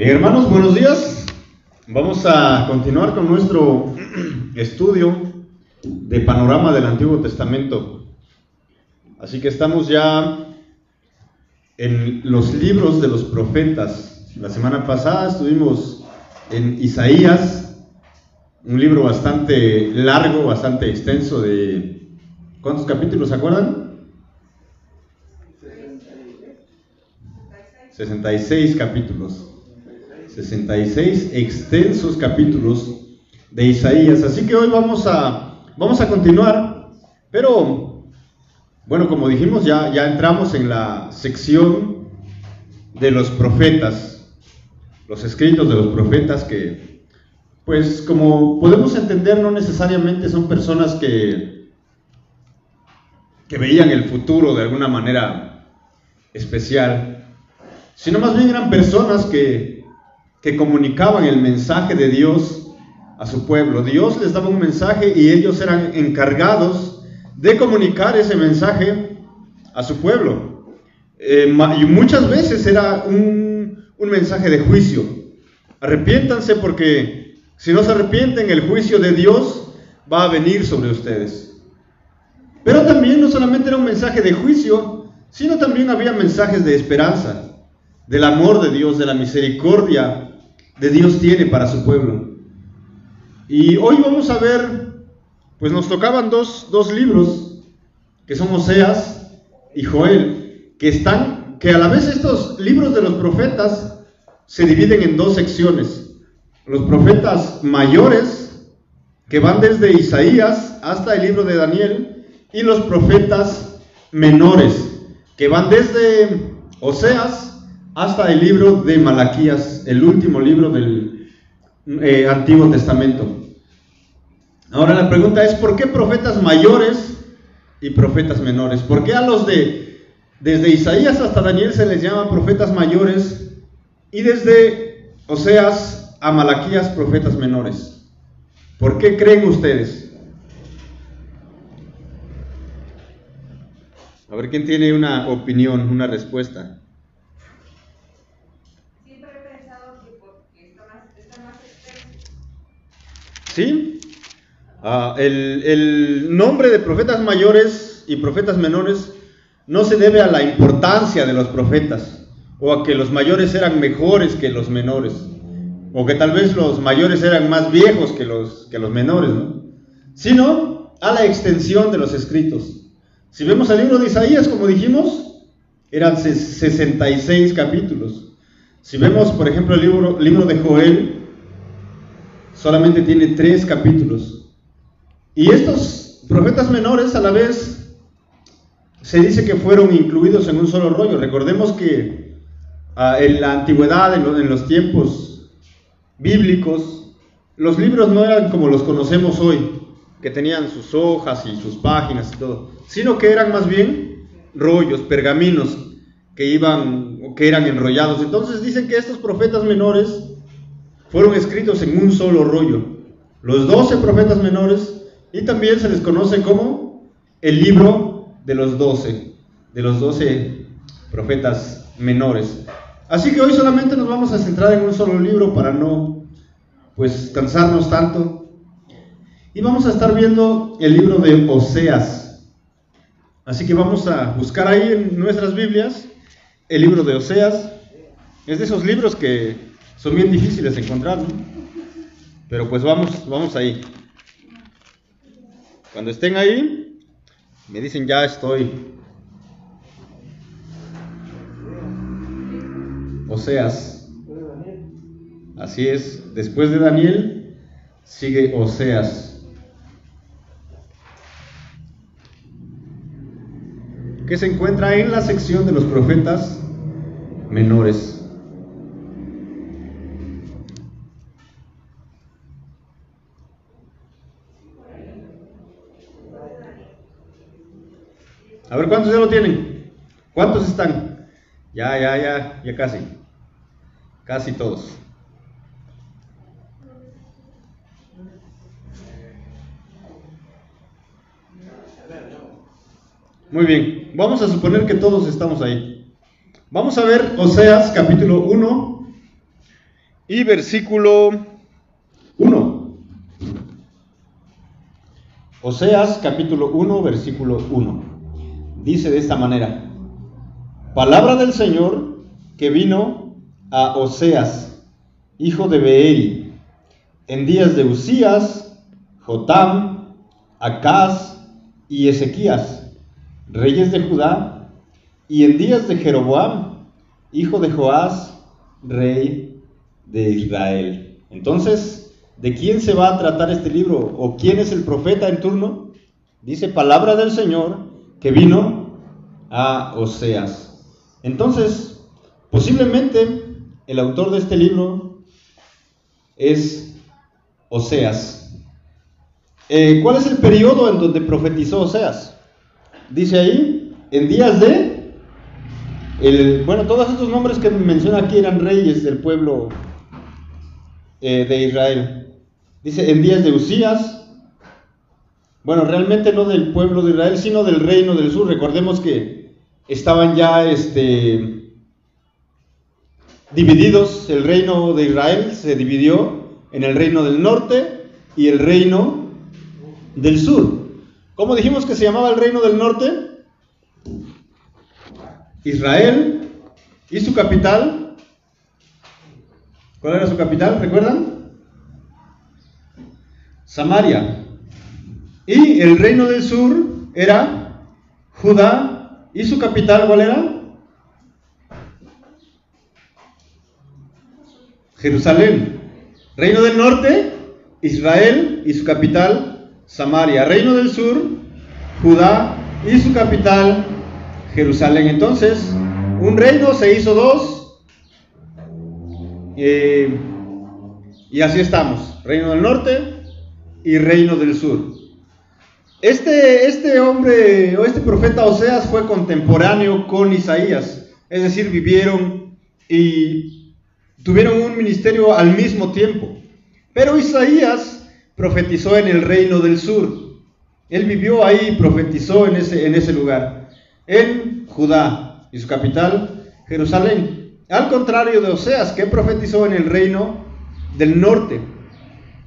Bien, hermanos, buenos días. Vamos a continuar con nuestro estudio de panorama del Antiguo Testamento. Así que estamos ya en los libros de los profetas. La semana pasada estuvimos en Isaías, un libro bastante largo, bastante extenso de... ¿Cuántos capítulos se acuerdan? 66 capítulos. 66 extensos capítulos de Isaías. Así que hoy vamos a, vamos a continuar, pero bueno, como dijimos, ya, ya entramos en la sección de los profetas, los escritos de los profetas que, pues como podemos entender, no necesariamente son personas que, que veían el futuro de alguna manera especial, sino más bien eran personas que que comunicaban el mensaje de Dios a su pueblo. Dios les daba un mensaje y ellos eran encargados de comunicar ese mensaje a su pueblo. Eh, y muchas veces era un, un mensaje de juicio. Arrepiéntanse porque si no se arrepienten, el juicio de Dios va a venir sobre ustedes. Pero también no solamente era un mensaje de juicio, sino también había mensajes de esperanza, del amor de Dios, de la misericordia de Dios tiene para su pueblo. Y hoy vamos a ver, pues nos tocaban dos, dos libros, que son Oseas y Joel, que están, que a la vez estos libros de los profetas se dividen en dos secciones. Los profetas mayores, que van desde Isaías hasta el libro de Daniel, y los profetas menores, que van desde Oseas hasta el libro de Malaquías, el último libro del eh, Antiguo Testamento. Ahora la pregunta es, ¿por qué profetas mayores y profetas menores? ¿Por qué a los de, desde Isaías hasta Daniel se les llama profetas mayores y desde Oseas a Malaquías profetas menores? ¿Por qué creen ustedes? A ver quién tiene una opinión, una respuesta. ¿Sí? Ah, el, nombre de profetas mayores y profetas menores no se debe a la importancia de los profetas o a que los mayores eran mejores que los menores o que tal vez los mayores eran más viejos que los, que los menores, sino a la extensión de los escritos. Si vemos el libro de Isaías, como dijimos, eran 66 capítulos. Si vemos, por ejemplo, el libro, libro de Joel, solamente tiene tres capítulos. Y estos profetas menores a la vez se dice que fueron incluidos en un solo rollo. Recordemos que ah, en la antigüedad, en, los tiempos bíblicos, los libros no eran como los conocemos hoy, que tenían sus hojas y sus páginas y todo, sino que eran más bien rollos, pergaminos que iban o que eran enrollados. Entonces dicen que estos profetas menores fueron escritos en un solo rollo. Los doce profetas menores y también se les conoce como el libro de los doce, de los doce profetas menores. Así que hoy solamente nos vamos a centrar en un solo libro para no pues cansarnos tanto. Y vamos a estar viendo el libro de Oseas. Así que vamos a buscar ahí en nuestras Biblias el libro de Oseas. Es de esos libros que son bien difíciles de encontrar, ¿no? Pero pues vamos, vamos ahí. Cuando estén ahí, me dicen ya estoy. Oseas. Así es, después de Daniel sigue Oseas. Que se encuentra en la sección de los profetas menores. A ver, ¿cuántos ya lo tienen? ¿Cuántos están? Ya, ya, ya, ya casi. Casi todos. Muy bien, vamos a suponer que todos estamos ahí. Vamos a ver Oseas capítulo 1 y versículo 1. Oseas capítulo 1, versículo 1. Dice de esta manera, palabra del Señor que vino a Oseas, hijo de Beeri, en días de Usías, Jotam, Acaz y Ezequías, reyes de Judá, y en días de Jeroboam, hijo de Joás, rey de Israel. Entonces, ¿de quién se va a tratar este libro? ¿O quién es el profeta en turno? Dice palabra del Señor que vino a Oseas. Entonces, posiblemente el autor de este libro es Oseas. Eh, ¿Cuál es el periodo en donde profetizó Oseas? Dice ahí, en días de... El, bueno, todos estos nombres que menciona aquí eran reyes del pueblo eh, de Israel. Dice, en días de Usías, bueno, realmente no del pueblo de Israel, sino del reino del sur. Recordemos que estaban ya este, divididos, el reino de Israel se dividió en el reino del norte y el reino del sur. ¿Cómo dijimos que se llamaba el reino del norte? Israel y su capital ¿Cuál era su capital? ¿Recuerdan? Samaria. Y el reino del sur era Judá. ¿Y su capital cuál era? Jerusalén. Reino del norte, Israel y su capital, Samaria. Reino del sur, Judá y su capital, Jerusalén. Entonces, un reino se hizo dos y así estamos, Reino del Norte y Reino del Sur. Este, este hombre o este profeta Oseas fue contemporáneo con Isaías, es decir, vivieron y tuvieron un ministerio al mismo tiempo. Pero Isaías profetizó en el Reino del Sur. Él vivió ahí y profetizó en ese, en ese lugar, en Judá y su capital, Jerusalén. Al contrario de Oseas, que profetizó en el reino del norte,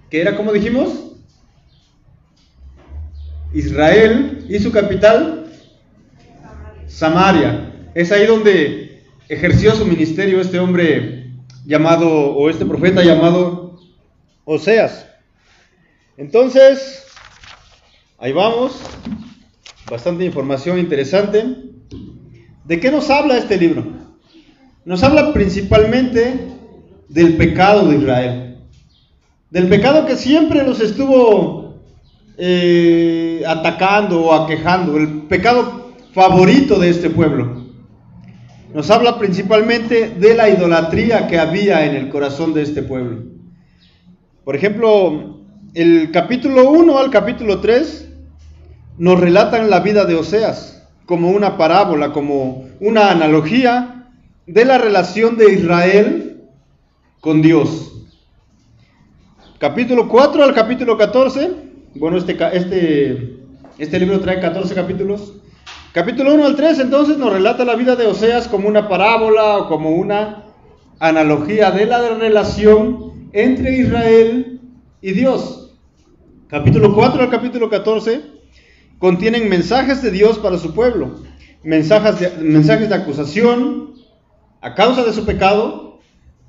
que era como dijimos, Israel y su capital, Samaria. Es ahí donde ejerció su ministerio este hombre llamado, o este profeta llamado Oseas. Entonces, ahí vamos, bastante información interesante. ¿De qué nos habla este libro? nos habla principalmente del pecado de Israel, del pecado que siempre los estuvo eh, atacando o aquejando, el pecado favorito de este pueblo. Nos habla principalmente de la idolatría que había en el corazón de este pueblo. Por ejemplo, el capítulo 1 al capítulo 3 nos relatan la vida de Oseas como una parábola, como una analogía de la relación de Israel con Dios. Capítulo 4 al capítulo 14. Bueno, este, este, este libro trae 14 capítulos. Capítulo 1 al 3 entonces nos relata la vida de Oseas como una parábola o como una analogía de la relación entre Israel y Dios. Capítulo 4 al capítulo 14 contienen mensajes de Dios para su pueblo, mensajes de, mensajes de acusación, a causa de su pecado,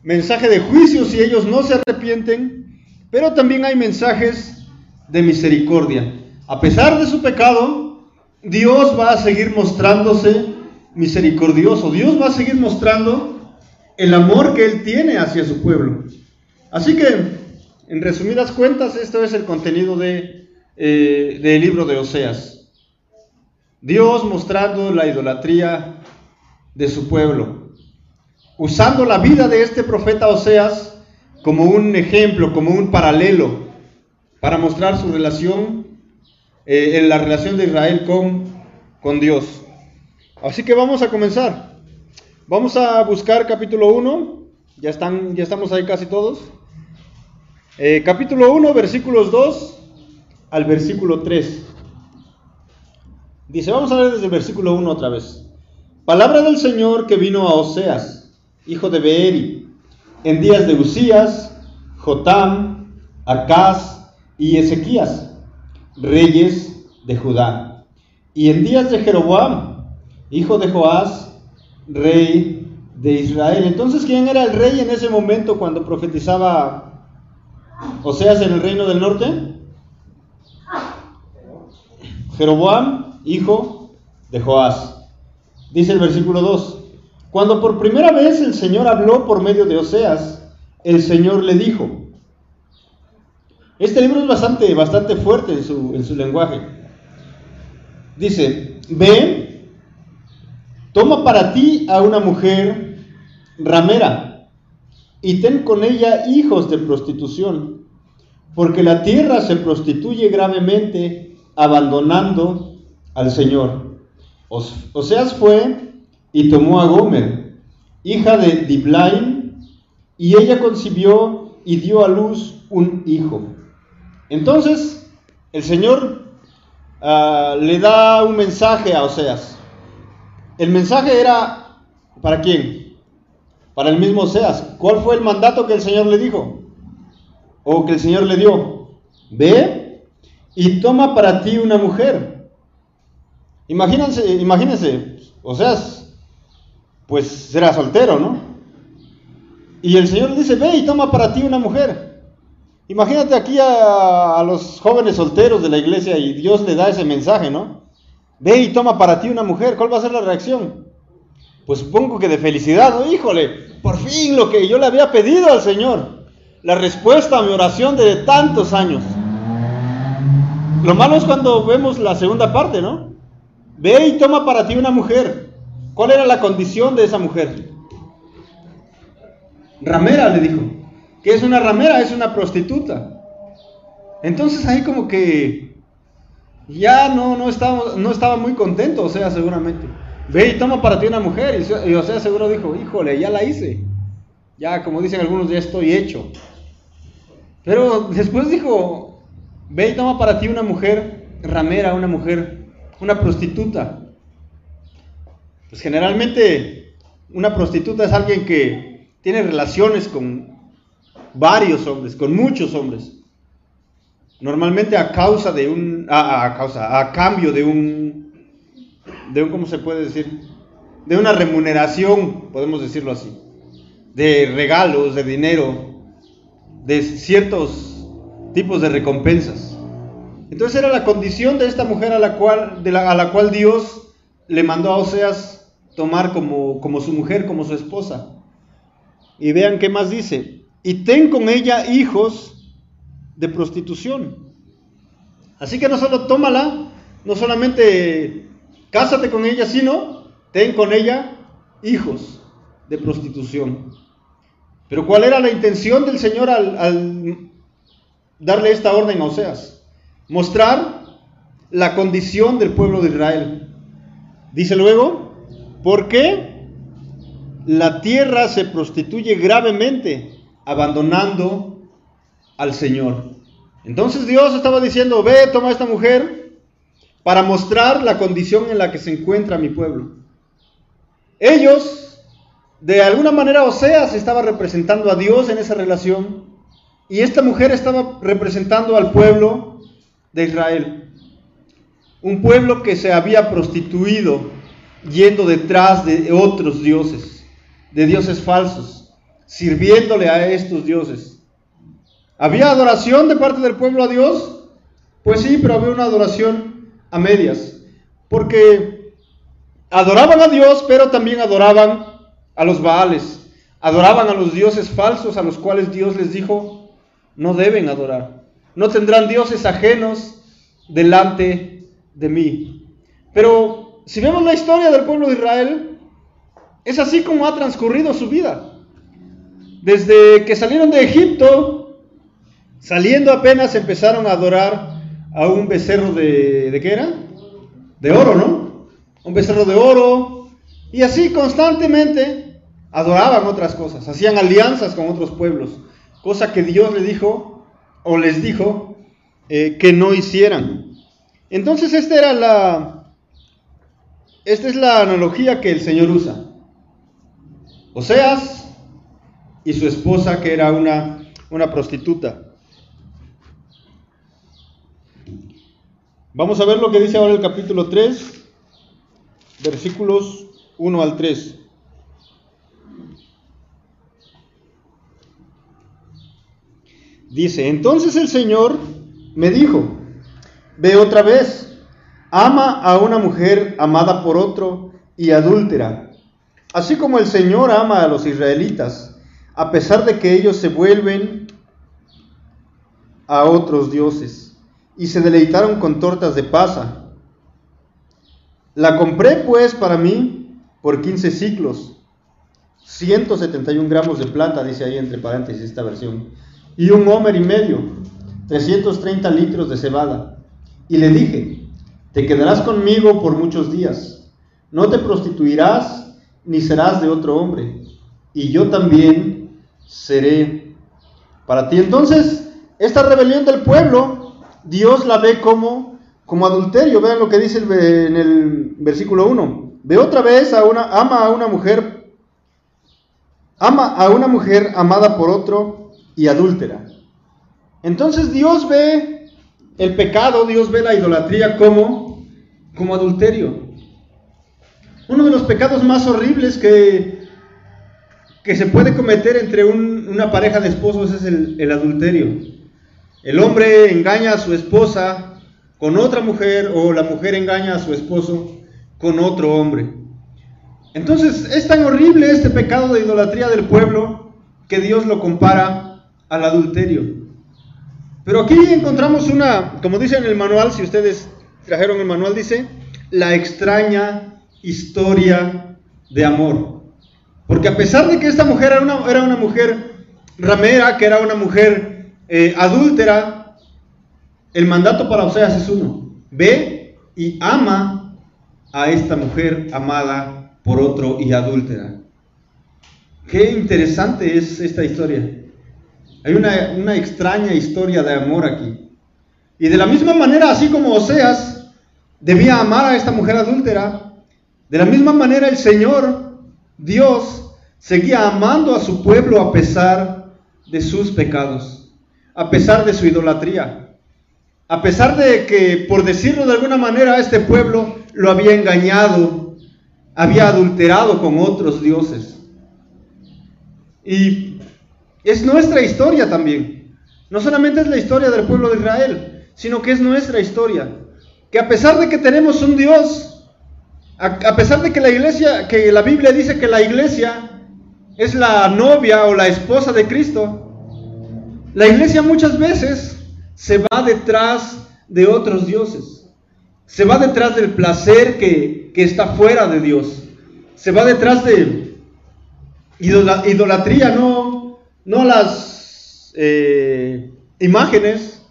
mensaje de juicio si ellos no se arrepienten, pero también hay mensajes de misericordia. A pesar de su pecado, Dios va a seguir mostrándose misericordioso. Dios va a seguir mostrando el amor que Él tiene hacia su pueblo. Así que, en resumidas cuentas, esto es el contenido de, eh, del libro de Oseas. Dios mostrando la idolatría de su pueblo usando la vida de este profeta Oseas como un ejemplo, como un paralelo, para mostrar su relación, eh, en la relación de Israel con, con Dios. Así que vamos a comenzar. Vamos a buscar capítulo 1, ya, están, ya estamos ahí casi todos. Eh, capítulo 1, versículos 2 al versículo 3. Dice, vamos a ver desde el versículo 1 otra vez. Palabra del Señor que vino a Oseas hijo de Beeri, en días de Usías, Jotam, Acaz y Ezequías, reyes de Judá. Y en días de Jeroboam, hijo de Joás, rey de Israel. Entonces, ¿quién era el rey en ese momento cuando profetizaba Oseas en el reino del norte? Jeroboam, hijo de Joás. Dice el versículo 2. Cuando por primera vez el Señor habló por medio de Oseas, el Señor le dijo, este libro es bastante, bastante fuerte en su, en su lenguaje. Dice, ve, toma para ti a una mujer ramera y ten con ella hijos de prostitución, porque la tierra se prostituye gravemente abandonando al Señor. Oseas fue y tomó a Gomer, hija de Diblaim, y ella concibió y dio a luz un hijo. Entonces, el Señor ah, le da un mensaje a Oseas. El mensaje era, ¿para quién? Para el mismo Oseas. ¿Cuál fue el mandato que el Señor le dijo? O que el Señor le dio. Ve y toma para ti una mujer. Imagínense, imagínense, Oseas, pues será soltero, ¿no? Y el Señor le dice, ve y toma para ti una mujer. Imagínate aquí a, los jóvenes solteros de la iglesia y Dios le da ese mensaje, ¿no? Ve y toma para ti una mujer, ¿cuál va a ser la reacción? Pues supongo que de felicidad, ¿no? Híjole, por fin lo que yo le había pedido al Señor, la respuesta a mi oración de tantos años. Lo malo es cuando vemos la segunda parte, ¿no? Ve y toma para ti una mujer. ¿Cuál era la condición de esa mujer? Ramera le dijo. ¿Qué es una ramera? Es una prostituta. Entonces ahí como que ya no, no, estaba, no estaba muy contento, o sea, seguramente. Ve y toma para ti una mujer. Y, o sea, seguro dijo, híjole, ya la hice. Ya, como dicen algunos, ya estoy hecho. Pero después dijo, ve y toma para ti una mujer ramera, una mujer, una prostituta. Pues generalmente una prostituta es alguien que tiene relaciones con varios hombres, con muchos hombres. Normalmente a causa de un, a, causa, a cambio de un, de un, ¿cómo se puede decir? De una remuneración, podemos decirlo así, de regalos, de dinero, de ciertos tipos de recompensas. Entonces era la condición de esta mujer a la cual, de la, a la cual Dios le mandó a Oseas tomar como, como su mujer, como su esposa. Y vean qué más dice y ten con ella hijos de prostitución. Así que no solo tómala, no solamente cásate con ella, sino ten con ella hijos de prostitución. Pero ¿cuál era la intención del Señor al, darle esta orden a Oseas? Mostrar la condición del pueblo de Israel. Dice luego, ¿por qué la tierra se prostituye gravemente abandonando al Señor. Entonces Dios estaba diciendo, ve, toma esta mujer para mostrar la condición en la que se encuentra mi pueblo. Ellos, de alguna manera, Oseas estaba representando a Dios en esa relación y esta mujer estaba representando al pueblo de Israel. Un pueblo que se había prostituido yendo detrás de otros dioses, de dioses falsos sirviéndole a estos dioses. ¿Había adoración de parte del pueblo a Dios? Pues sí, pero había una adoración a medias. Porque adoraban a Dios, pero también adoraban a los Baales. Adoraban a los dioses falsos a los cuales Dios les dijo, no deben adorar. No tendrán dioses ajenos delante de mí. Pero si vemos la historia del pueblo de Israel, es así como ha transcurrido su vida. Desde que salieron de Egipto, saliendo apenas empezaron a adorar a un becerro de, ¿de qué era? De oro, ¿no? Un becerro de oro. Y así constantemente adoraban otras cosas, hacían alianzas con otros pueblos, cosa que Dios le dijo o les dijo eh, que no hicieran. Entonces esta era la, esta es la analogía que el Señor usa. Oseas y su esposa que era una, una prostituta. Vamos a ver lo que dice ahora el capítulo 3, versículos 1 al 3. Dice, entonces el Señor me dijo, ve otra vez, ama a una mujer amada por otro y adúltera, así como el Señor ama a los israelitas, a pesar de que ellos se vuelven a otros dioses y se deleitaron con tortas de pasa. La compré pues para mí por 15 ciclos, 171 gramos de plata, dice ahí entre paréntesis esta versión y un homer y medio, 330 litros de cebada. Y le dije, te quedarás conmigo por muchos días, no te prostituirás ni serás de otro hombre, y yo también seré para ti. Entonces, esta rebelión del pueblo, Dios la ve como, como adulterio. Vean lo que dice en el versículo 1. Ve otra vez a una, ama a una mujer, ama a una mujer amada por otro y adúltera. Entonces Dios ve el pecado, Dios ve la idolatría como, como adulterio. Uno de los pecados más horribles que, que se puede cometer entre una pareja de esposos es el, el adulterio. El hombre engaña a su esposa con otra mujer o la mujer engaña a su esposo con otro hombre. Entonces es tan horrible este pecado de idolatría del pueblo que Dios lo compara al adulterio. Pero aquí encontramos una, como dice en el manual, si ustedes trajeron el manual, dice, la extraña historia de amor. Porque a pesar de que esta mujer era una, era una mujer ramera, que era una mujer eh, adúltera, el mandato para Oseas es uno. Ve y ama a esta mujer amada por otro y adúltera. Qué interesante es esta historia. Hay una, extraña historia de amor aquí. Y de la misma manera, así como Oseas debía amar a esta mujer adúltera, de la misma manera el Señor, Dios, seguía amando a su pueblo a pesar de sus pecados, a pesar de su idolatría, a pesar de que, por decirlo de alguna manera, este pueblo lo había engañado, había adulterado con otros dioses. Y es nuestra historia también. No solamente es la historia del pueblo de Israel, sino que es nuestra historia. Que a pesar de que tenemos un Dios, a, pesar de que la iglesia, que la Biblia dice que la iglesia es la novia o la esposa de Cristo, la iglesia muchas veces se va detrás de otros dioses. Se va detrás del placer que, que está fuera de Dios. Se va detrás de idolatría, no, no las eh, imágenes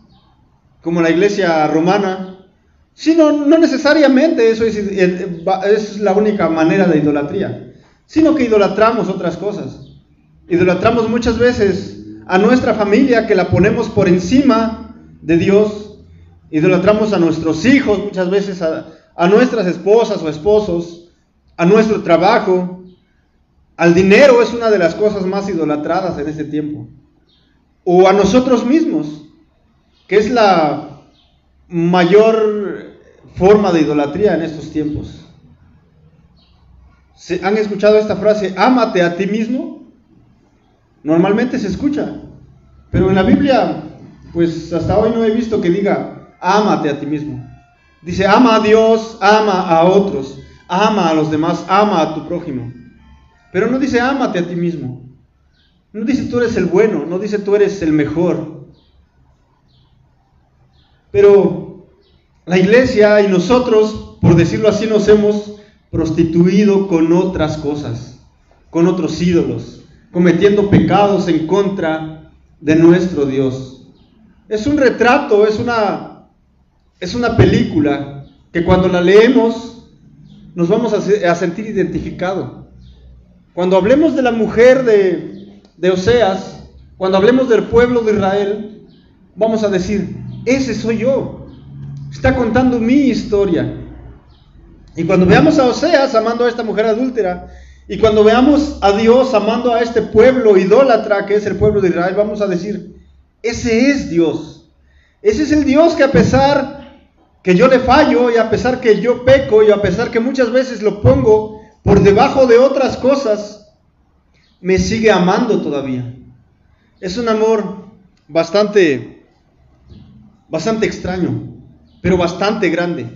como la iglesia romana, sino no necesariamente eso es, es la única manera de idolatría, sino que idolatramos otras cosas. Idolatramos muchas veces a nuestra familia que la ponemos por encima de Dios. Idolatramos a nuestros hijos, muchas veces a, a nuestras esposas o esposos, a nuestro trabajo, al dinero es una de las cosas más idolatradas en este tiempo. O a nosotros mismos, que es la mayor forma de idolatría en estos tiempos. ¿Han escuchado esta frase, ámate a ti mismo? Normalmente se escucha, pero en la Biblia, pues hasta hoy no he visto que diga, ámate a ti mismo. Dice, ama a Dios, ama a otros, ama a los demás, ama a tu prójimo. Pero no dice ámate a ti mismo. No dice tú eres el bueno, no dice tú eres el mejor. Pero la iglesia y nosotros, por decirlo así, nos hemos prostituido con otras cosas, con otros ídolos, cometiendo pecados en contra de nuestro Dios. Es un retrato, es una, es una película que cuando la leemos nos vamos a, a sentir identificados. Cuando hablemos de la mujer de, Oseas, cuando hablemos del pueblo de Israel, vamos a decir, ese soy yo. Está contando mi historia. Y cuando veamos a Oseas amando a esta mujer adúltera, Y cuando veamos a Dios amando a este pueblo idólatra que es el pueblo de Israel, vamos a decir, ese es Dios. Ese es el Dios que a pesar que yo le fallo y a pesar que yo peco y a pesar que muchas veces lo pongo por debajo de otras cosas, me sigue amando todavía. Es un amor bastante, bastante extraño, pero bastante grande.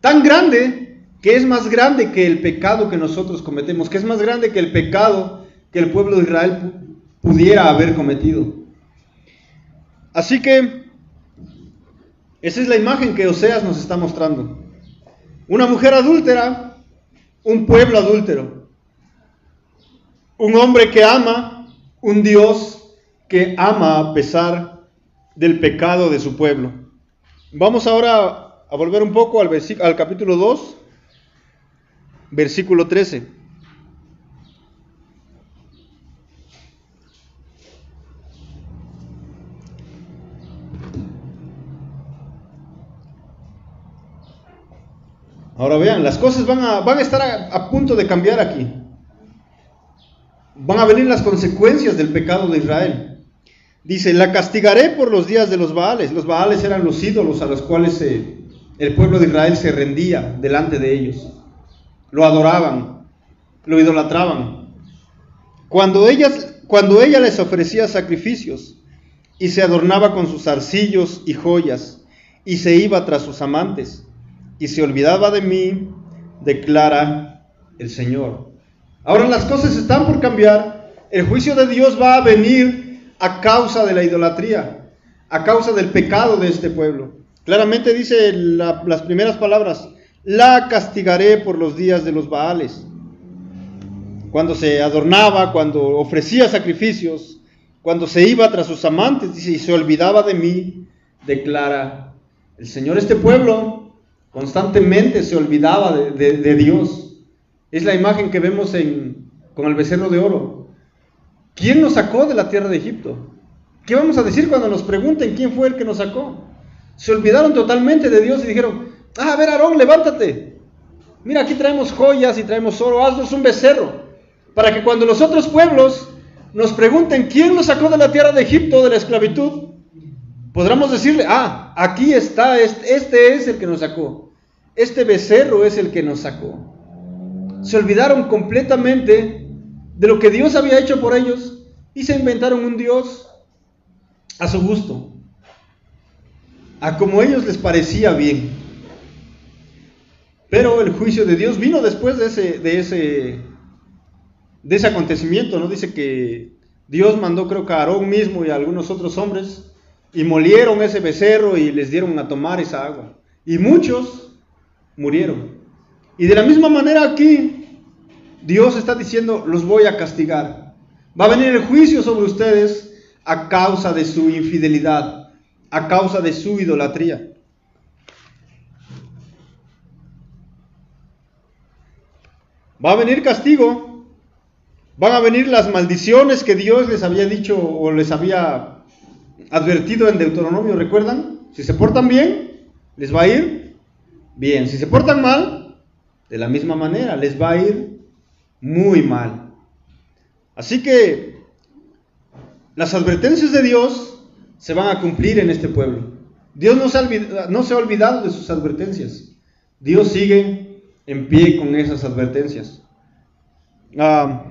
Tan grande que es más grande que el pecado que nosotros cometemos, que es más grande que el pecado que el pueblo de Israel pudiera haber cometido. Así que esa es la imagen que Oseas nos está mostrando. Una mujer adúltera, un pueblo adúltero. Un hombre que ama, un Dios que ama a pesar del pecado de su pueblo. Vamos ahora a volver un poco al, al capítulo 2, versículo 13. Ahora vean, las cosas van a, van a estar a, punto de cambiar aquí. Van a venir las consecuencias del pecado de Israel. Dice, la castigaré por los días de los Baales. Los Baales eran los ídolos a los cuales el pueblo de Israel se rendía delante de ellos. Lo adoraban, lo idolatraban. Cuando, ella les ofrecía sacrificios y se adornaba con sus arcillos y joyas y se iba tras sus amantes y se olvidaba de mí, declara el Señor. Ahora las cosas están por cambiar. El juicio de Dios va a venir a causa de la idolatría, a causa del pecado de este pueblo. Claramente dice las primeras palabras, la castigaré por los días de los Baales. Cuando se adornaba, cuando ofrecía sacrificios, cuando se iba tras sus amantes, dice, y se olvidaba de mí, declara el Señor. Este pueblo constantemente se olvidaba de, Dios. Es la imagen que vemos en, con el becerro de oro. ¿Quién nos sacó de la tierra de Egipto? ¿Qué vamos a decir cuando nos pregunten quién fue el que nos sacó? Se olvidaron totalmente de Dios y dijeron, ah, a ver, Aarón, levántate. Mira, aquí traemos joyas y traemos oro, haznos un becerro. Para que cuando los otros pueblos nos pregunten quién nos sacó de la tierra de Egipto, de la esclavitud, podremos decirle, ah, aquí está, este es el que nos sacó. Este becerro es el que nos sacó. Se olvidaron completamente de lo que Dios había hecho por ellos y se inventaron un Dios a su gusto a como ellos les parecía bien. Pero el juicio de Dios vino después de ese, de ese, de ese acontecimiento, ¿no? Dice que Dios mandó creo que a Aarón mismo y a algunos otros hombres y molieron ese becerro y les dieron a tomar esa agua. Y muchos murieron. Y de la misma manera aquí, Dios está diciendo, los voy a castigar. Va a venir el juicio sobre ustedes a causa de su infidelidad a causa de su idolatría. Va a venir castigo, van a venir las maldiciones que Dios les había dicho o les había advertido en Deuteronomio, ¿recuerdan? Si se portan bien, les va a ir bien. Si se portan mal, de la misma manera, les va a ir muy mal. Así que las advertencias de Dios se van a cumplir en este pueblo. Dios no se, ha no se ha olvidado de sus advertencias. Dios sigue en pie con esas advertencias. Ah,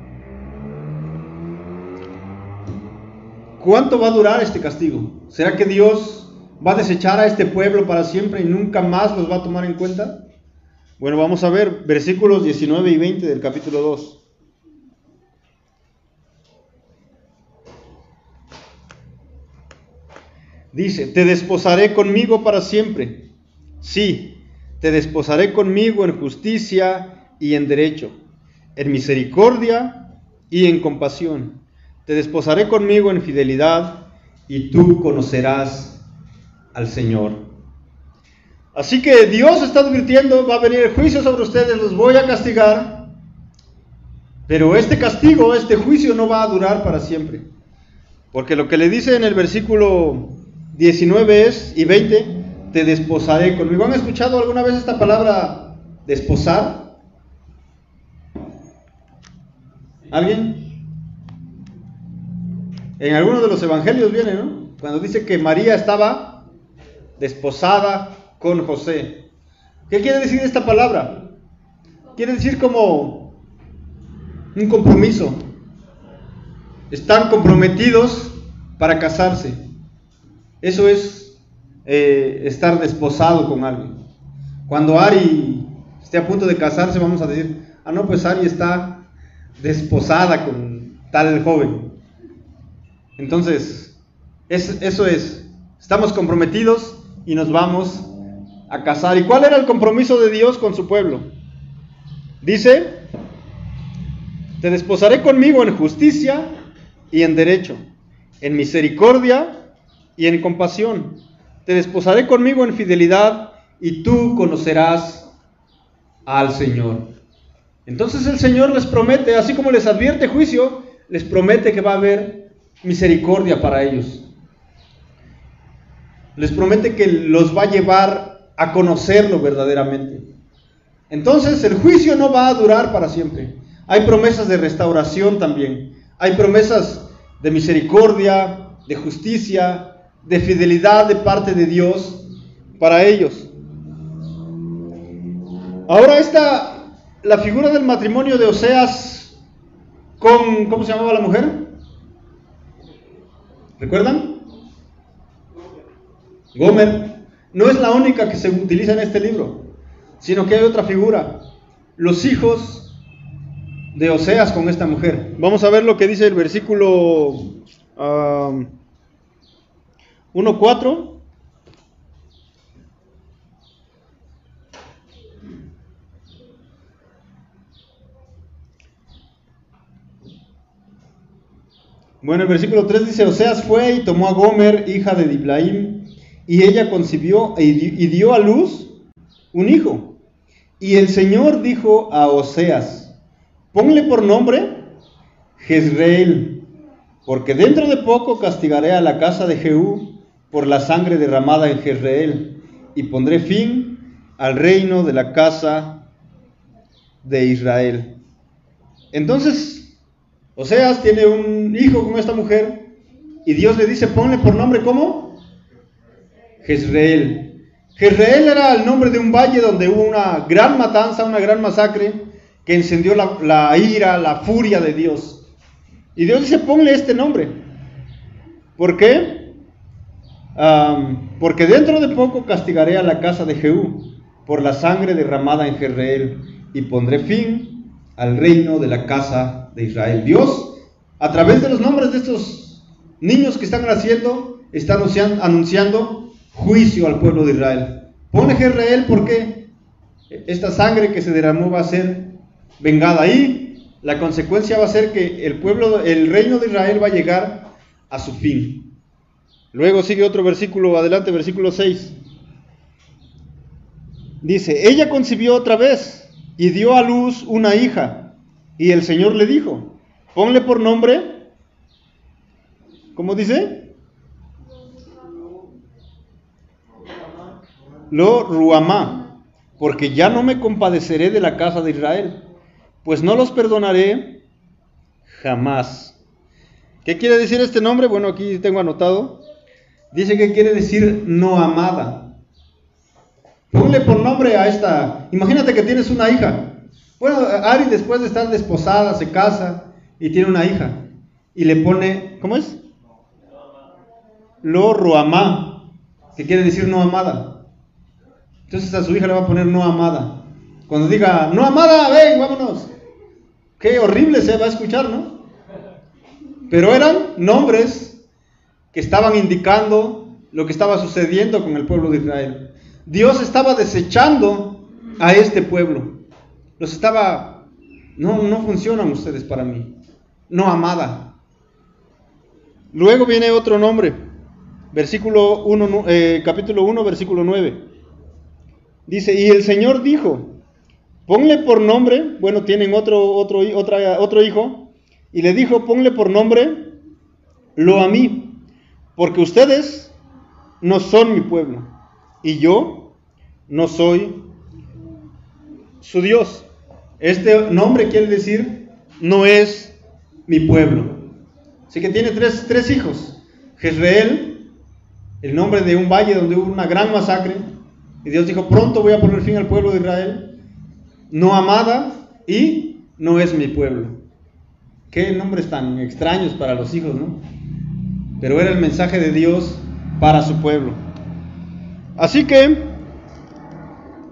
¿Cuánto va a durar este castigo? ¿Será que Dios va a desechar a este pueblo para siempre y nunca más los va a tomar en cuenta? Bueno, vamos a ver versículos 19 y 20 del capítulo 2. Dice, te desposaré conmigo para siempre. Sí, te desposaré conmigo en justicia y en derecho, en misericordia y en compasión. Te desposaré conmigo en fidelidad y tú conocerás al Señor. Así que Dios está advirtiendo, va a venir el juicio sobre ustedes, los voy a castigar. Pero este castigo, este juicio no va a durar para siempre. Porque lo que le dice en el versículo 19 es, y 20, te desposaré conmigo. ¿Han escuchado alguna vez esta palabra desposar? ¿Alguien? En algunos de los evangelios viene, ¿no? Cuando dice que María estaba desposada con José. ¿Qué quiere decir esta palabra? Quiere decir como un compromiso. Están comprometidos para casarse. Eso es eh, estar desposado con alguien. Cuando Ari esté a punto de casarse, vamos a decir, ah, no, pues Ari está desposada con tal joven. Entonces, eso es, estamos comprometidos y nos vamos a casar. ¿Y cuál era el compromiso de Dios con su pueblo? Dice, te desposaré conmigo en justicia y en derecho, en misericordia y en compasión. Te desposaré conmigo en fidelidad y tú conocerás al Señor. Entonces el Señor les promete, así como les advierte juicio, les promete que va a haber misericordia para ellos. Les promete que los va a llevar a conocerlo verdaderamente. Entonces el juicio no va a durar para siempre. Hay promesas de restauración también. Hay promesas de misericordia, de justicia, de fidelidad de parte de Dios para ellos. Ahora está la figura del matrimonio de Oseas con, ¿cómo se llamaba la mujer? ¿Recuerdan? Gomer. No es la única que se utiliza en este libro, sino que hay otra figura. Los hijos de Oseas con esta mujer. Vamos a ver lo que dice el versículo 1.4. Bueno, el versículo 3 dice, Oseas fue y tomó a Gomer, hija de Diblaim, y ella concibió y dio a luz un hijo. Y el Señor dijo a Oseas, ponle por nombre Jezreel, porque dentro de poco castigaré a la casa de Jehú por la sangre derramada en Jezreel, y pondré fin al reino de la casa de Israel. Entonces Oseas tiene un hijo con esta mujer y Dios le dice, ponle por nombre ¿cómo? Jezreel. Jezreel era el nombre de un valle donde hubo una gran matanza, una gran masacre que encendió la, ira, la furia de Dios. Y Dios dice, ponle este nombre. ¿Por qué? Porque dentro de poco castigaré a la casa de Jehú por la sangre derramada en Jezreel y pondré fin al reino de la casa de Israel. Dios, a través de los nombres de estos niños que están naciendo, está anunciando, juicio al pueblo de Israel. Pone Israel porque esta sangre que se derramó va a ser vengada ahí. La consecuencia va a ser que el pueblo, el reino de Israel va a llegar a su fin. Luego sigue otro versículo, adelante, versículo 6. Dice, ella concibió otra vez y dio a luz una hija y el Señor le dijo, ponle por nombre, ¿cómo dice? Lo Ruamá, porque ya no me compadeceré de la casa de Israel, pues no los perdonaré jamás. ¿Qué quiere decir este nombre? Bueno, aquí tengo anotado. Dice que quiere decir no amada. Ponle por nombre a esta. Imagínate que tienes una hija bueno, Ari después de estar desposada se casa y tiene una hija y le pone, ¿cómo es? Lo Ruamá, que quiere decir no amada. Entonces a su hija le va a poner no amada. Cuando diga, no amada, ven, vámonos. Qué horrible se va a escuchar, ¿no? Pero eran nombres que estaban indicando lo que estaba sucediendo con el pueblo de Israel. Dios estaba desechando a este pueblo. Los estaba, no, no funcionan ustedes para mí. No amada. Luego viene otro nombre. Versículo 1, eh, capítulo 1, versículo 9. Dice, y el Señor dijo, ponle por nombre, bueno, tienen otro, otro, otro hijo, y le dijo, ponle por nombre lo a mí, porque ustedes no son mi pueblo, y yo no soy su Dios. Este nombre quiere decir no es mi pueblo. Así que tiene tres, tres hijos. Jezreel, el nombre de un valle donde hubo una gran masacre. Y Dios dijo, pronto voy a poner fin al pueblo de Israel. No amada y no es mi pueblo. Qué nombres tan extraños para los hijos, ¿no? Pero era el mensaje de Dios para su pueblo. Así que,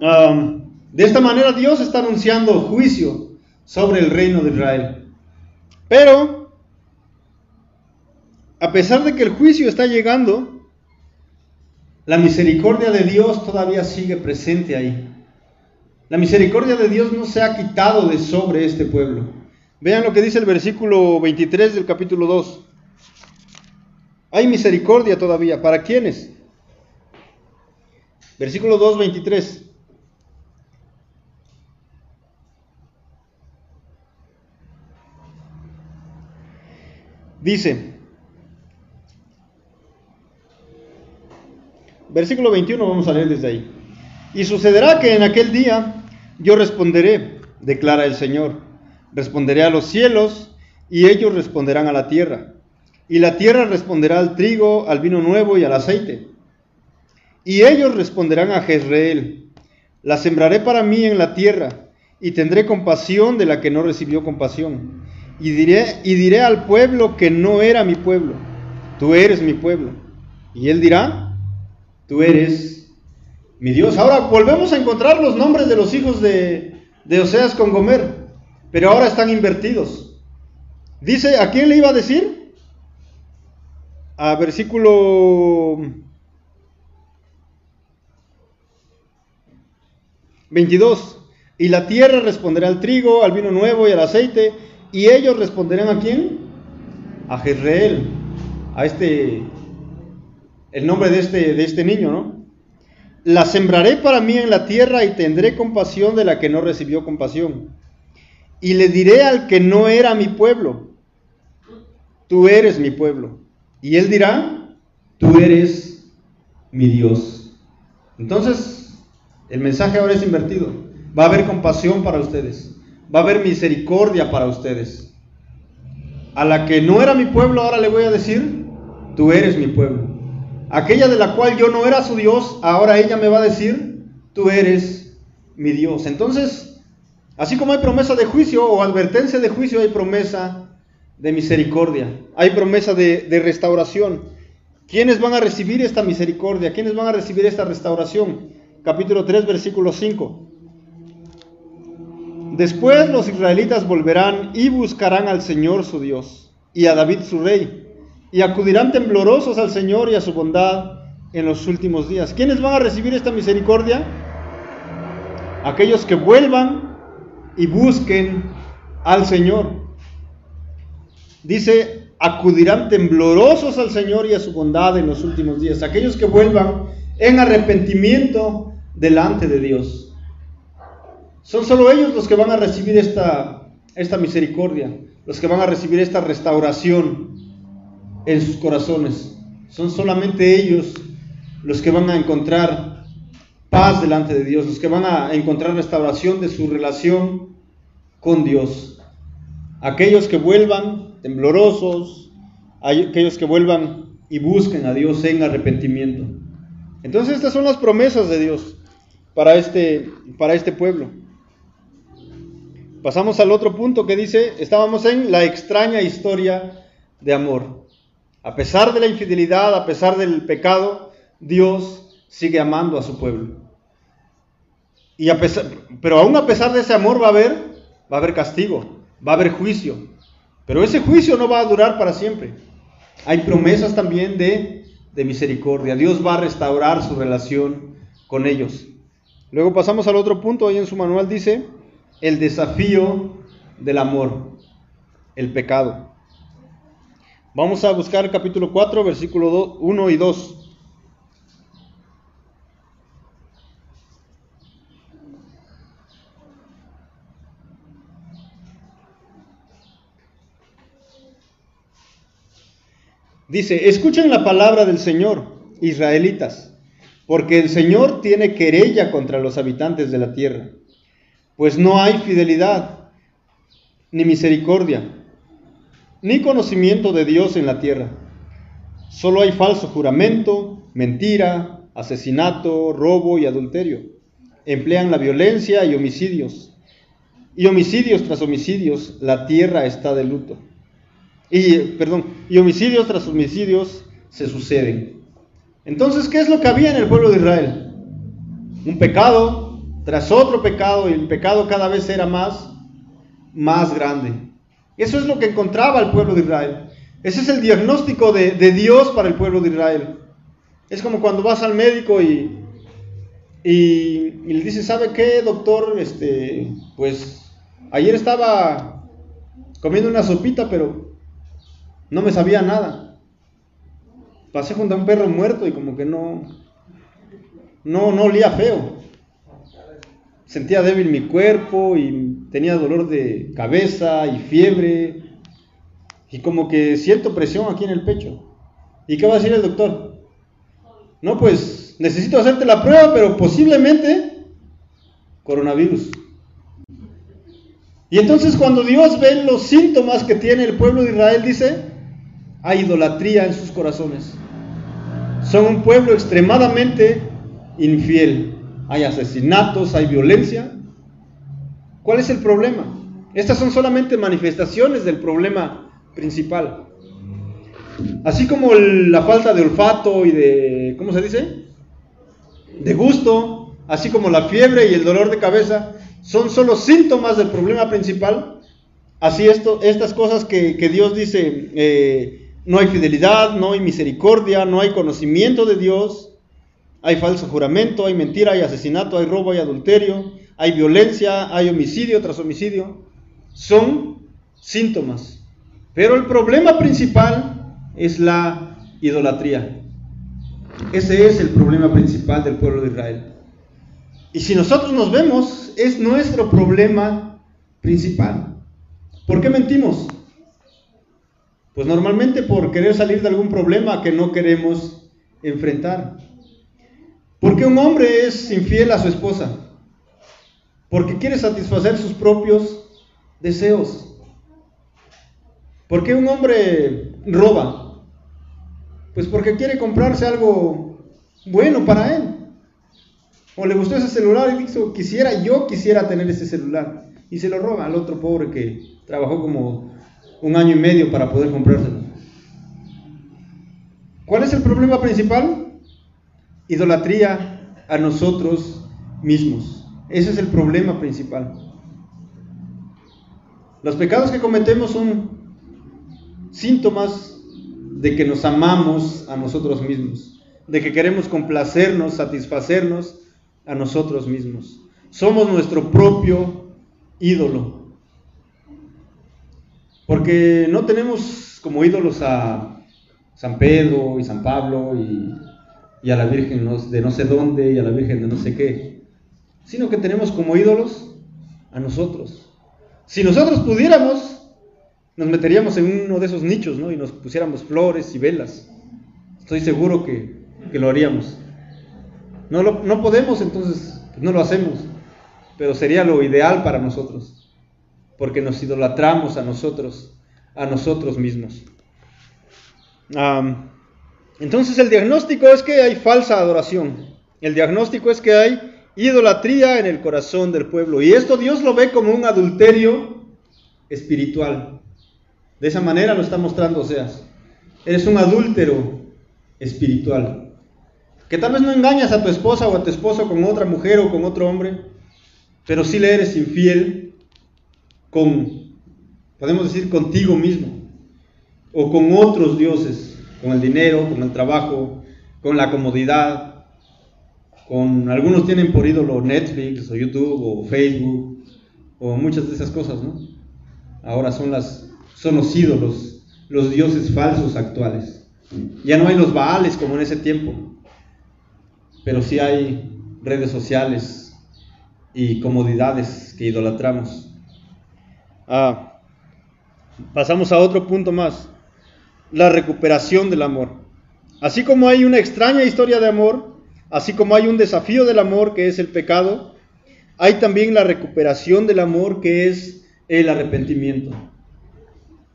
um, de esta manera Dios está anunciando juicio sobre el reino de Israel. Pero, a pesar de que el juicio está llegando, la misericordia de Dios todavía sigue presente ahí. La misericordia de Dios no se ha quitado de sobre este pueblo. Vean lo que dice el versículo 23 del capítulo 2. Hay misericordia todavía. ¿Para quiénes? Versículo 2, 23. Dice, versículo 21, vamos a leer desde ahí. Y sucederá que en aquel día yo responderé, declara el Señor. Responderé a los cielos y ellos responderán a la tierra. Y la tierra responderá al trigo, al vino nuevo y al aceite. Y ellos responderán a Jezreel. La sembraré para mí en la tierra y tendré compasión de la que no recibió compasión y diré, y diré al pueblo que no era mi pueblo, tú eres mi pueblo. Y él dirá, tú eres mi Dios. Ahora volvemos a encontrar los nombres de los hijos de, de Oseas con Gomer, pero ahora están invertidos. Dice, ¿a quién le iba a decir? A versículo 22. Y la tierra responderá al trigo, al vino nuevo y al aceite, y ellos responderán a quién? A Jezreel, a este, el nombre de este, de este niño, ¿no? La sembraré para mí en la tierra y tendré compasión de la que no recibió compasión. Y le diré al que no era mi pueblo, tú eres mi pueblo. Y él dirá, tú eres mi Dios. Entonces, el mensaje ahora es invertido. Va a haber compasión para ustedes va a haber misericordia para ustedes. A la que no era mi pueblo, ahora le voy a decir, tú eres mi pueblo. Aquella de la cual yo no era su Dios, ahora ella me va a decir, tú eres mi Dios. Entonces, así como hay promesa de juicio o advertencia de juicio, hay promesa de misericordia, hay promesa de, restauración. ¿Quiénes van a recibir esta misericordia? ¿Quiénes van a recibir esta restauración? Capítulo 3, versículo 5. Después los israelitas volverán y buscarán al Señor su Dios y a David su rey, y acudirán temblorosos al Señor y a su bondad en los últimos días. ¿Quiénes van a recibir esta misericordia? Aquellos que vuelvan y busquen al Señor. Dice, acudirán temblorosos al Señor y a su bondad en los últimos días. Aquellos que vuelvan en arrepentimiento delante de Dios. Son solo ellos los que van a recibir esta, esta misericordia, los que van a recibir esta restauración en sus corazones. Son solamente ellos los que van a encontrar paz delante de Dios, los que van a encontrar restauración de su relación con Dios. Aquellos que vuelvan temblorosos, aquellos que vuelvan y busquen a Dios en arrepentimiento. Entonces estas son las promesas de Dios para este, para este pueblo. Pasamos al otro punto que dice, estábamos en la extraña historia de amor. A pesar de la infidelidad, a pesar del pecado, Dios sigue amando a su pueblo. Y a pesar, pero aún a pesar de ese amor va a haber, va a haber castigo, va a haber juicio. Pero ese juicio no va a durar para siempre. Hay promesas también de, de misericordia. Dios va a restaurar su relación con ellos. Luego pasamos al otro punto, ahí en su manual dice, el desafío del amor, el pecado. Vamos a buscar el capítulo 4, versículo 1 y 2. Dice, escuchen la palabra del Señor, israelitas, porque el Señor tiene querella contra los habitantes de la tierra pues no hay fidelidad ni misericordia. ni conocimiento de Dios en la tierra. Solo hay falso juramento, mentira, asesinato, robo y adulterio. Emplean la violencia y homicidios. Y homicidios tras homicidios, la tierra está de luto. Y, perdón, y homicidios tras homicidios se suceden. Entonces, ¿qué es lo que había en el pueblo de Israel? Un pecado tras otro pecado y el pecado cada vez era más, más grande. Eso es lo que encontraba el pueblo de Israel. Ese es el diagnóstico de, Dios para el pueblo de Israel. Es como cuando vas al médico y, y, le dices, ¿sabe qué, doctor? Este, pues ayer estaba comiendo una sopita, pero no me sabía nada. Pasé junto a un perro muerto y como que no, no, no olía feo. Sentía débil mi cuerpo y tenía dolor de cabeza y fiebre. Y como que siento presión aquí en el pecho. ¿Y qué va a decir el doctor? No, pues necesito hacerte la prueba, pero posiblemente coronavirus. Y entonces cuando Dios ve los síntomas que tiene el pueblo de Israel, dice, hay idolatría en sus corazones. Son un pueblo extremadamente infiel. Hay asesinatos, hay violencia. ¿Cuál es el problema? Estas son solamente manifestaciones del problema principal. Así como la falta de olfato y de, ¿cómo se dice? De gusto, así como la fiebre y el dolor de cabeza, son solo síntomas del problema principal. Así esto, estas cosas que, Dios dice, eh, no hay fidelidad, no hay misericordia, no hay conocimiento de Dios, hay falso juramento, hay mentira, hay asesinato, hay robo, hay adulterio, hay violencia, hay homicidio tras homicidio. Son síntomas. Pero el problema principal es la idolatría. Ese es el problema principal del pueblo de Israel. Y si nosotros nos vemos, es nuestro problema principal. ¿Por qué mentimos? Pues normalmente por querer salir de algún problema que no queremos enfrentar. ¿Por qué un hombre es infiel a su esposa? Porque quiere satisfacer sus propios deseos. ¿Por qué un hombre roba? Pues porque quiere comprarse algo bueno para él. O le gustó ese celular y dijo, quisiera, yo quisiera tener ese celular. Y se lo roba al otro pobre que trabajó como un año y medio para poder comprárselo. ¿Cuál es el problema principal? Idolatría a nosotros mismos. Ese es el problema principal. Los pecados que cometemos son síntomas de que nos amamos a nosotros mismos, de que queremos complacernos, satisfacernos a nosotros mismos. Somos nuestro propio ídolo. Porque no tenemos como ídolos a San Pedro y San Pablo y, a la Virgen de no sé dónde y a la Virgen de no sé qué, sino que tenemos como ídolos a nosotros. Si nosotros pudiéramos, nos meteríamos en uno de esos nichos ¿no? y nos pusiéramos flores y velas. Estoy seguro que, lo haríamos. No, no podemos, entonces no lo hacemos, pero sería lo ideal para nosotros porque nos idolatramos a nosotros, a nosotros mismos. entonces el diagnóstico es que hay falsa adoración. El diagnóstico es que hay idolatría en el corazón del pueblo. Y esto Dios lo ve como un adulterio espiritual. De esa manera lo está mostrando Oseas. Eres un adúltero espiritual. Que tal vez no engañas a tu esposa o a tu esposo con otra mujer o con otro hombre, pero sí le eres infiel con, podemos decir, contigo mismo, o con otros dioses, con el dinero, con el trabajo, con la comodidad, con algunos tienen por ídolo Netflix o YouTube o Facebook o muchas de esas cosas, ¿no? Ahora son las son los ídolos, los dioses falsos actuales. Ya no hay los baales como en ese tiempo, pero sí hay redes sociales y comodidades que idolatramos. Ah, pasamos a otro punto más, la recuperación del amor. Así como hay una extraña historia de amor, así como hay un desafío del amor que es el pecado, hay también la recuperación del amor que es el arrepentimiento.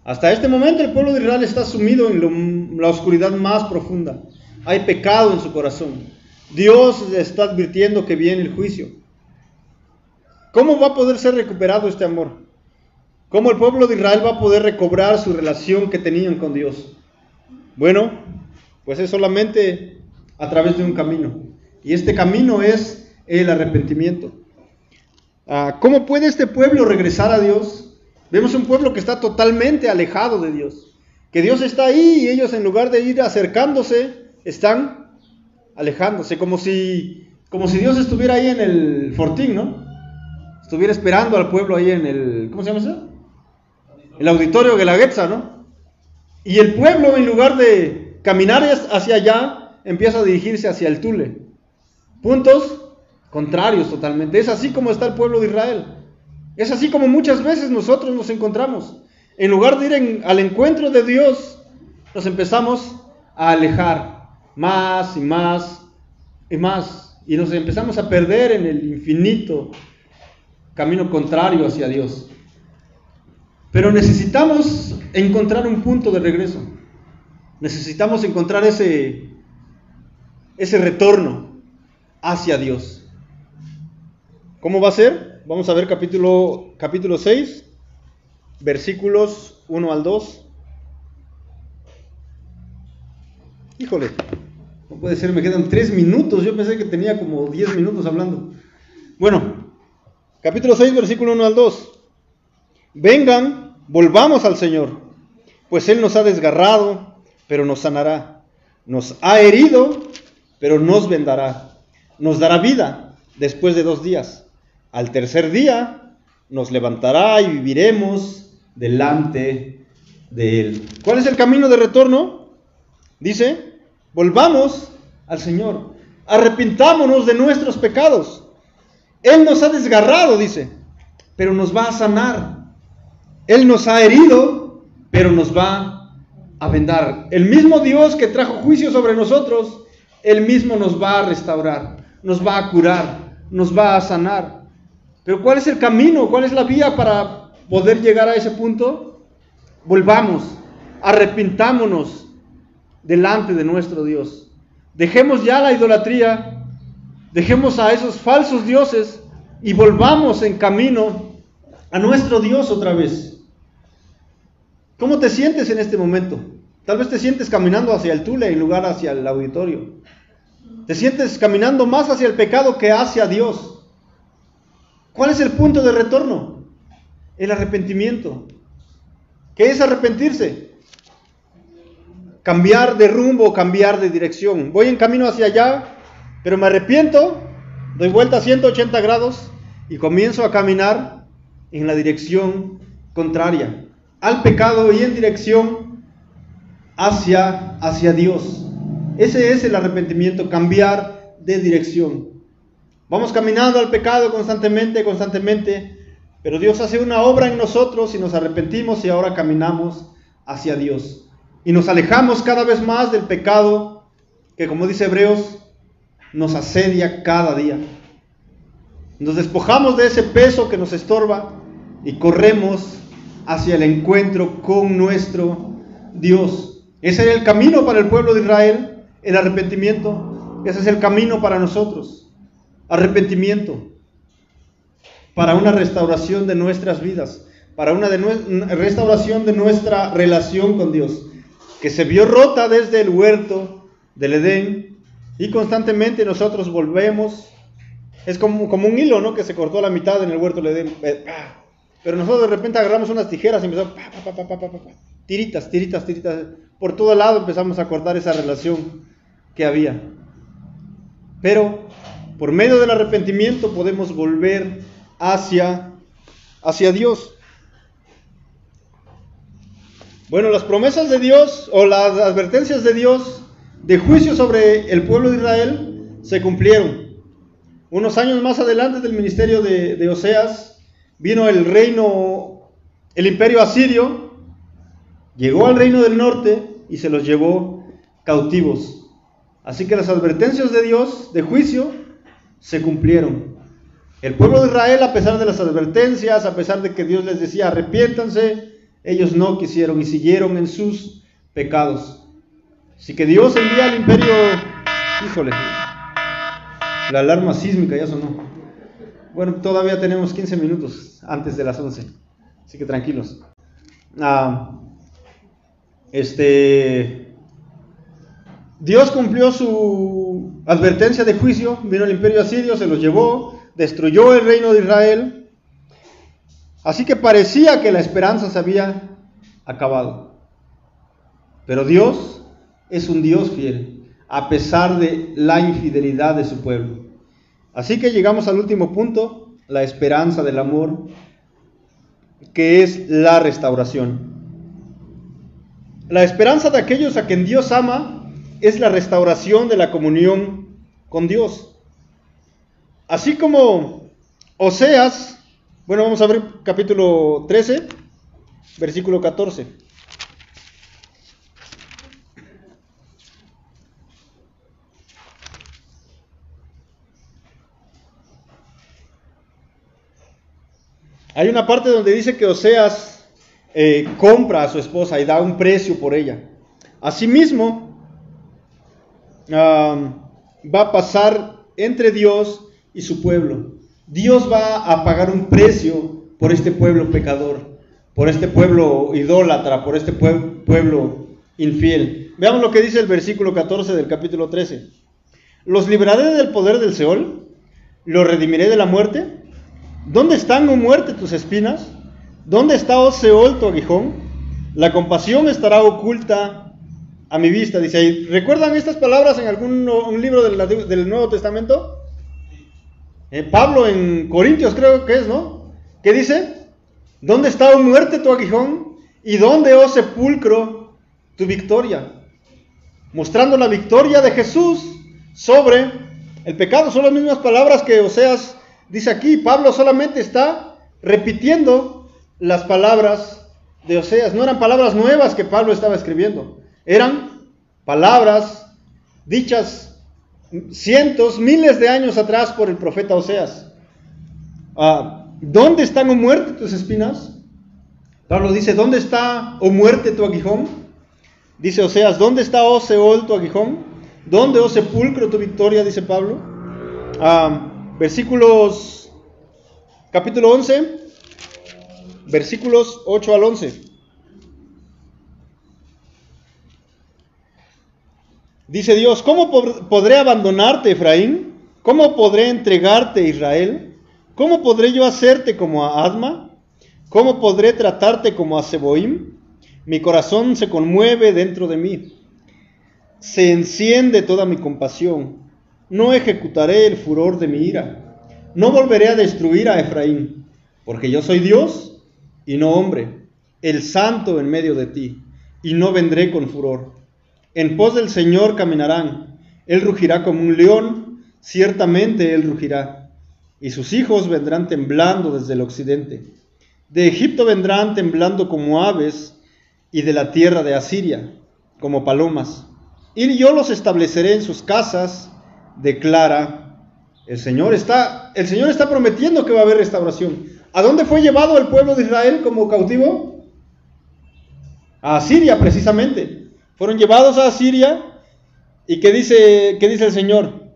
Hasta este momento el pueblo de Israel está sumido en la oscuridad más profunda. Hay pecado en su corazón. Dios está advirtiendo que viene el juicio. ¿Cómo va a poder ser recuperado este amor? ¿Cómo el pueblo de Israel va a poder recobrar su relación que tenían con Dios? Bueno, pues es solamente a través de un camino. Y este camino es el arrepentimiento. Ah, ¿Cómo puede este pueblo regresar a Dios? Vemos un pueblo que está totalmente alejado de Dios. Que Dios está ahí y ellos en lugar de ir acercándose, están alejándose. Como si, como si Dios estuviera ahí en el fortín, ¿no? Estuviera esperando al pueblo ahí en el... ¿Cómo se llama eso? El auditorio de la Guetza, ¿no? Y el pueblo en lugar de caminar hacia allá, empieza a dirigirse hacia el Tule. Puntos contrarios totalmente. Es así como está el pueblo de Israel. Es así como muchas veces nosotros nos encontramos. En lugar de ir al encuentro de Dios, nos empezamos a alejar más y más y más. Y nos empezamos a perder en el infinito camino contrario hacia Dios. Pero necesitamos encontrar un punto de regreso. Necesitamos encontrar ese, ese retorno hacia Dios. ¿Cómo va a ser? Vamos a ver capítulo, capítulo 6, versículos 1 al 2. Híjole, no puede ser, me quedan 3 minutos. Yo pensé que tenía como 10 minutos hablando. Bueno, capítulo 6, versículo 1 al 2. Vengan, volvamos al Señor, pues Él nos ha desgarrado, pero nos sanará. Nos ha herido, pero nos vendará. Nos dará vida después de dos días. Al tercer día nos levantará y viviremos delante de Él. ¿Cuál es el camino de retorno? Dice, volvamos al Señor, arrepintámonos de nuestros pecados. Él nos ha desgarrado, dice, pero nos va a sanar. Él nos ha herido, pero nos va a vendar. El mismo Dios que trajo juicio sobre nosotros, Él mismo nos va a restaurar, nos va a curar, nos va a sanar. Pero ¿cuál es el camino? ¿Cuál es la vía para poder llegar a ese punto? Volvamos, arrepintámonos delante de nuestro Dios. Dejemos ya la idolatría, dejemos a esos falsos dioses y volvamos en camino a nuestro Dios otra vez. ¿Cómo te sientes en este momento? Tal vez te sientes caminando hacia el Tule en lugar hacia el auditorio. Te sientes caminando más hacia el pecado que hacia Dios. ¿Cuál es el punto de retorno? El arrepentimiento. ¿Qué es arrepentirse? Cambiar de rumbo, cambiar de dirección. Voy en camino hacia allá, pero me arrepiento, doy vuelta a 180 grados y comienzo a caminar en la dirección contraria al pecado y en dirección hacia, hacia Dios. Ese es el arrepentimiento, cambiar de dirección. Vamos caminando al pecado constantemente, constantemente, pero Dios hace una obra en nosotros y nos arrepentimos y ahora caminamos hacia Dios. Y nos alejamos cada vez más del pecado que, como dice Hebreos, nos asedia cada día. Nos despojamos de ese peso que nos estorba y corremos hacia el encuentro con nuestro Dios. Ese era el camino para el pueblo de Israel, el arrepentimiento. Ese es el camino para nosotros arrepentimiento, para una restauración de nuestras vidas, para una, restauración de nuestra relación con Dios, que se vio rota desde el huerto del Edén y constantemente nosotros volvemos. Es como, como un hilo, ¿no? Que se cortó a la mitad en el huerto del Edén. Eh, Pero nosotros de repente agarramos unas tijeras y empezamos, tiritas, tiritas, tiritas. Por todo lado empezamos a cortar esa relación que había. Pero por medio del arrepentimiento podemos volver hacia, hacia Dios. Bueno, las promesas de Dios o las advertencias de Dios de juicio sobre el pueblo de Israel se cumplieron. Unos años más adelante del ministerio de, de Oseas, vino el reino, el imperio asirio, llegó al reino del norte y se los llevó cautivos. Así que las advertencias de Dios de juicio se cumplieron. El pueblo de Israel, a pesar de las advertencias, a pesar de que Dios les decía arrepiéntanse, ellos no quisieron y siguieron en sus pecados. Así que Dios envía al imperio, híjole, la alarma sísmica ya sonó. Bueno, todavía tenemos 15 minutos antes de las 11, así que tranquilos. Ah, este, Dios cumplió su advertencia de juicio, vino el imperio asirio, se los llevó, destruyó el reino de Israel. Así que parecía que la esperanza se había acabado. Pero Dios es un Dios fiel, a pesar de la infidelidad de su pueblo. Así que llegamos al último punto, la esperanza del amor, que es la restauración. La esperanza de aquellos a quien Dios ama es la restauración de la comunión con Dios. Así como Oseas, bueno, vamos a ver capítulo 13, versículo 14. Hay una parte donde dice que Oseas eh, compra a su esposa y da un precio por ella. Asimismo, va a pasar entre Dios y su pueblo. Dios va a pagar un precio por este pueblo pecador, por este pueblo idólatra, por este pueblo infiel. Veamos lo que dice el versículo 14 del capítulo 13. Los libraré del poder del Seol, los redimiré de la muerte ¿Dónde están, oh muerte, tus espinas? ¿Dónde está, oh Seol, tu aguijón? La compasión estará oculta a mi vista, dice ahí. ¿Recuerdan estas palabras en algún libro del, Nuevo Testamento? Eh, Pablo en Corintios creo que es, ¿no? ¿Qué dice? ¿Dónde está, oh muerte, tu aguijón? ¿Y dónde, oh sepulcro, tu victoria? Mostrando la victoria de Jesús sobre el pecado. Son las mismas palabras que Oseas dice aquí, Pablo solamente está repitiendo las palabras de Oseas. No eran palabras nuevas que Pablo estaba escribiendo, eran palabras dichas cientos, miles de años atrás por el profeta Oseas. Ah, ¿Dónde están o muerte tus espinas? Pablo dice, ¿dónde está o muerte tu aguijón? Dice Oseas, ¿dónde está o Seol tu aguijón? ¿Dónde, o sepulcro, tu victoria? Dice Pablo. Ah, versículos, capítulo 11, versículos 8 al 11. Dice Dios, ¿cómo podré abandonarte, Efraín? ¿Cómo podré entregarte, Israel? ¿Cómo podré yo hacerte como a Adma? ¿Cómo podré tratarte como a Seboim? Mi corazón se conmueve dentro de mí. Se enciende toda mi compasión no ejecutaré el furor de mi ira. No volveré a destruir a Efraín, porque yo soy Dios y no hombre, el santo en medio de ti, y no vendré con furor. En pos del Señor caminarán, Él rugirá como un león, ciertamente Él rugirá, y sus hijos vendrán temblando desde el occidente. De Egipto vendrán temblando como aves, y de la tierra de Asiria como palomas. Y yo los estableceré en sus casas, declara el Señor. Está, el Señor está prometiendo que va a haber restauración. ¿A dónde fue llevado el pueblo de Israel como cautivo? A Asiria, precisamente. Fueron llevados a Asiria. ¿Y qué dice, qué dice el Señor?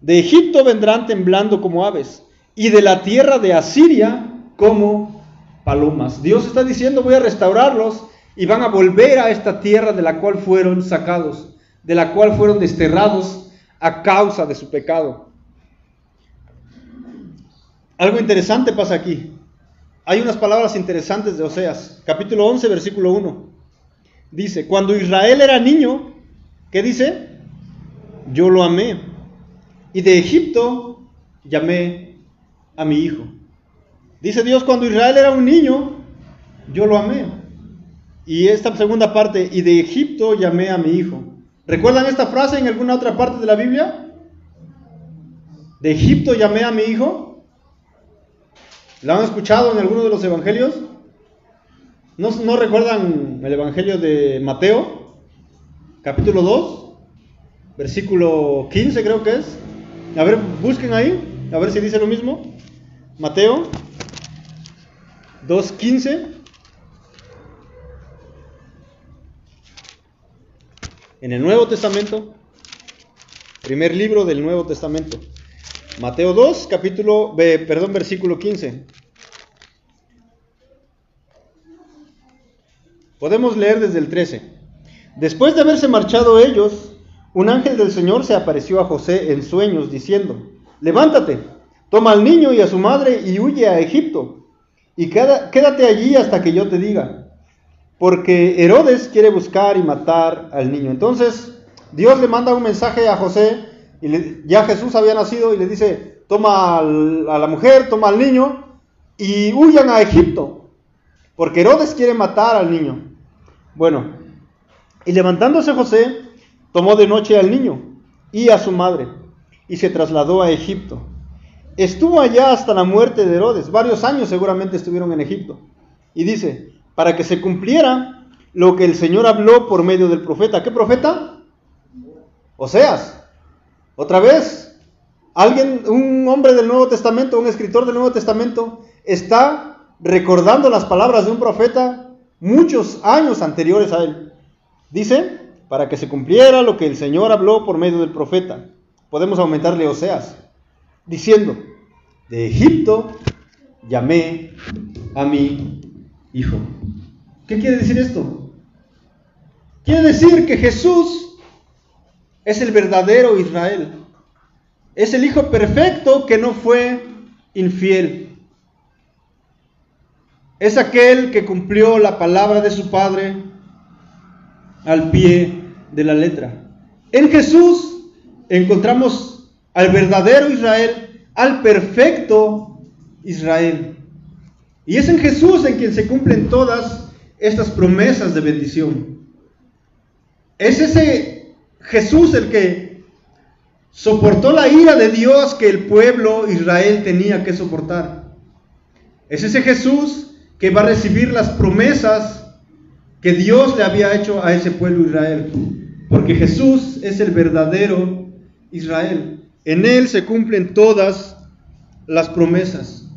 De Egipto vendrán temblando como aves. Y de la tierra de Asiria como palomas. Dios está diciendo, voy a restaurarlos y van a volver a esta tierra de la cual fueron sacados, de la cual fueron desterrados a causa de su pecado. Algo interesante pasa aquí. Hay unas palabras interesantes de Oseas, capítulo 11, versículo 1. Dice, cuando Israel era niño, ¿qué dice? Yo lo amé. Y de Egipto llamé a mi hijo. Dice Dios, cuando Israel era un niño, yo lo amé. Y esta segunda parte, y de Egipto llamé a mi hijo. ¿Recuerdan esta frase en alguna otra parte de la Biblia? De Egipto llamé a mi hijo. ¿La han escuchado en alguno de los evangelios? ¿No, recuerdan el evangelio de Mateo? Capítulo 2, versículo 15 creo que es. A ver, busquen ahí, a ver si dice lo mismo. Mateo 2.15. en el Nuevo Testamento. Primer libro del Nuevo Testamento. Mateo 2, capítulo, perdón, versículo 15. Podemos leer desde el 13. Después de haberse marchado ellos, un ángel del Señor se apareció a José en sueños diciendo, levántate, toma al niño y a su madre y huye a Egipto, y quédate allí hasta que yo te diga, porque Herodes quiere buscar y matar al niño. Entonces Dios le manda un mensaje a José, y ya Jesús había nacido, y le dice, toma a la mujer, toma al niño, y huyan a Egipto, porque Herodes quiere matar al niño. Bueno, y levantándose José, tomó de noche al niño y a su madre, y se trasladó a Egipto. Estuvo allá hasta la muerte de Herodes, varios años seguramente estuvieron en Egipto. Y dice, para que se cumpliera lo que el Señor habló por medio del profeta. ¿Qué profeta? Oseas. Otra vez, alguien, un hombre del Nuevo Testamento, un escritor del Nuevo Testamento, está recordando las palabras de un profeta muchos años anteriores a él. Dice, para que se cumpliera lo que el Señor habló por medio del profeta. Podemos aumentarle Oseas, diciendo, de Egipto llamé a mi hijo. ¿Qué quiere decir esto? Quiere decir que Jesús es el verdadero Israel. Es el hijo perfecto que no fue infiel es aquel que cumplió la palabra de su Padre al pie de la letra. En Jesús encontramos al verdadero Israel, al perfecto Israel. Y es en Jesús en quien se cumplen todas estas promesas de bendición. Es ese Jesús el que soportó la ira de Dios que el pueblo Israel tenía que soportar. Es ese Jesús que va a recibir las promesas que Dios le había hecho a ese pueblo Israel. Porque Jesús es el verdadero Israel. En Él se cumplen todas las promesas.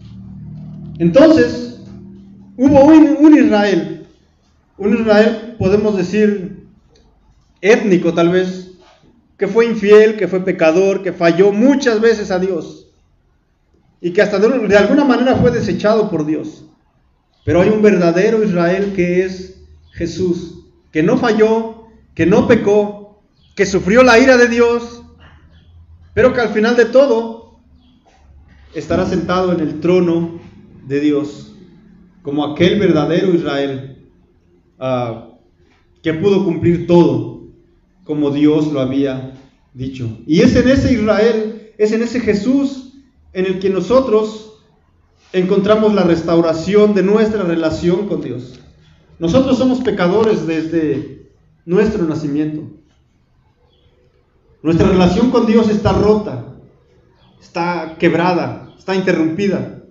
Entonces, hubo un, Israel, un Israel, podemos decir, étnico tal vez, que fue infiel, que fue pecador, que falló muchas veces a Dios y que hasta de alguna manera fue desechado por Dios. Pero hay un verdadero Israel que es Jesús, que no falló, que no pecó, que sufrió la ira de Dios, pero que al final de todo estará sentado en el trono de Dios, como aquel verdadero Israel ah, que pudo cumplir todo como Dios lo había dicho. Y es en ese Israel, es en ese Jesús en el que nosotros encontramos la restauración de nuestra relación con Dios. Nosotros somos pecadores desde nuestro nacimiento. Nuestra relación con Dios está rota, está quebrada, está interrumpida.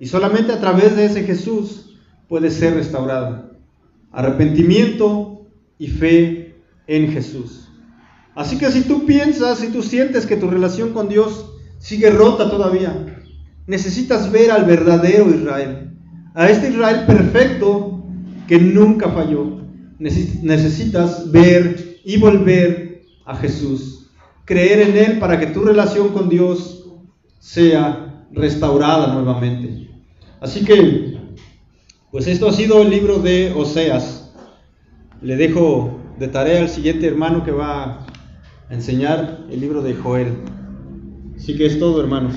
Y solamente a través de ese Jesús puede ser restaurada. Arrepentimiento y fe en Jesús. Así que si tú piensas, si tú sientes que tu relación con Dios sigue rota todavía, necesitas ver al verdadero Israel, a este Israel perfecto que nunca falló. Necesitas ver y volver a Jesús, creer en Él para que tu relación con Dios sea restaurada nuevamente. Así que, pues esto ha sido el libro de Oseas. Le dejo de tarea al siguiente hermano que va a enseñar el libro de Joel. Así que es todo, hermanos.